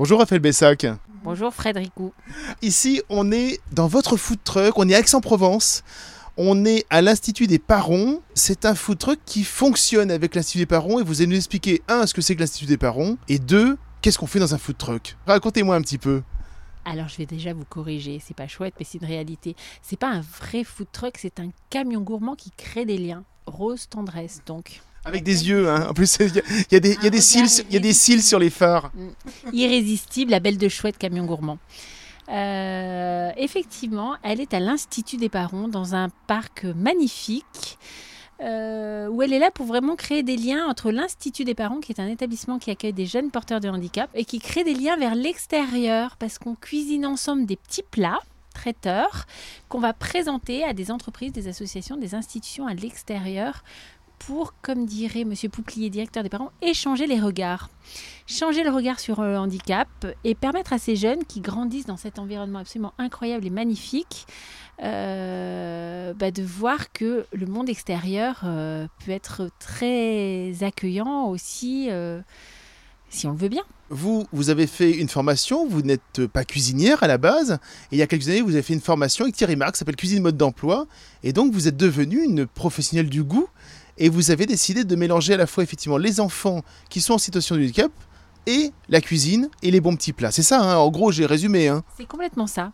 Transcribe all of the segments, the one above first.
Bonjour Raphaël Bessac. Bonjour Frédéricou. Ici, on est dans votre food truck, on est à Aix-en-Provence. On est à l'Institut des Parons. C'est un food truck qui fonctionne avec l'Institut des Parons et vous allez nous expliquer, un, ce que c'est que l'Institut des Parons et deux, qu'est-ce qu'on fait dans un food truck. Racontez-moi un petit peu. Alors je vais déjà vous corriger, c'est pas chouette, mais c'est une réalité. C'est pas un vrai food truck, c'est un camion gourmand qui crée des liens. Rose tendresse donc. Avec des yeux, hein. en plus il y, a des, y a des cils, il y a des cils sur les phares. Irrésistible, la belle de chouette camion gourmand. Euh, effectivement, elle est à l'Institut des Parents dans un parc magnifique. Euh, où elle est là pour vraiment créer des liens entre l'Institut des Parents, qui est un établissement qui accueille des jeunes porteurs de handicap, et qui crée des liens vers l'extérieur, parce qu'on cuisine ensemble des petits plats traiteurs qu'on va présenter à des entreprises, des associations, des institutions à l'extérieur pour, comme dirait Monsieur Pouplier, directeur des parents, échanger les regards. Changer le regard sur le handicap et permettre à ces jeunes qui grandissent dans cet environnement absolument incroyable et magnifique euh, bah, de voir que le monde extérieur euh, peut être très accueillant aussi, euh, si on le veut bien. Vous, vous avez fait une formation, vous n'êtes pas cuisinière à la base, et il y a quelques années, vous avez fait une formation avec Thierry Marx, qui s'appelle Cuisine Mode d'Emploi, et donc vous êtes devenue une professionnelle du goût, et vous avez décidé de mélanger à la fois effectivement les enfants qui sont en situation de handicap et la cuisine et les bons petits plats. C'est ça, hein en gros, j'ai résumé. Hein. C'est complètement ça.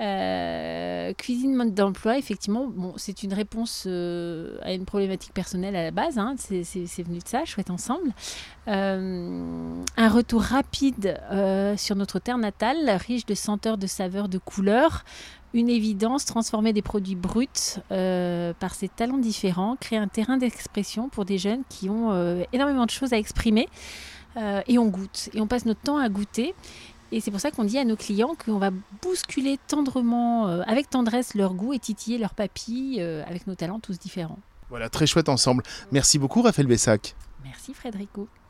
Euh, cuisine mode d'emploi, effectivement, bon, c'est une réponse euh, à une problématique personnelle à la base. Hein. c'est venu de ça, chouette ensemble. Euh, un retour rapide sur notre terre natale, riche de senteurs, de saveurs, de couleurs. Une évidence, transformer des produits bruts par ces talents différents, créer un terrain d'expression pour des jeunes qui ont énormément de choses à exprimer. Euh, et on goûte. Et on passe notre temps à goûter. Et c'est pour ça qu'on dit à nos clients qu'on va bousculer tendrement, euh, avec tendresse, leur goût et titiller leurs papilles euh, avec nos talents tous différents. Voilà, très chouette ensemble. Merci beaucoup Raphaël Bessac. Merci Frédérico.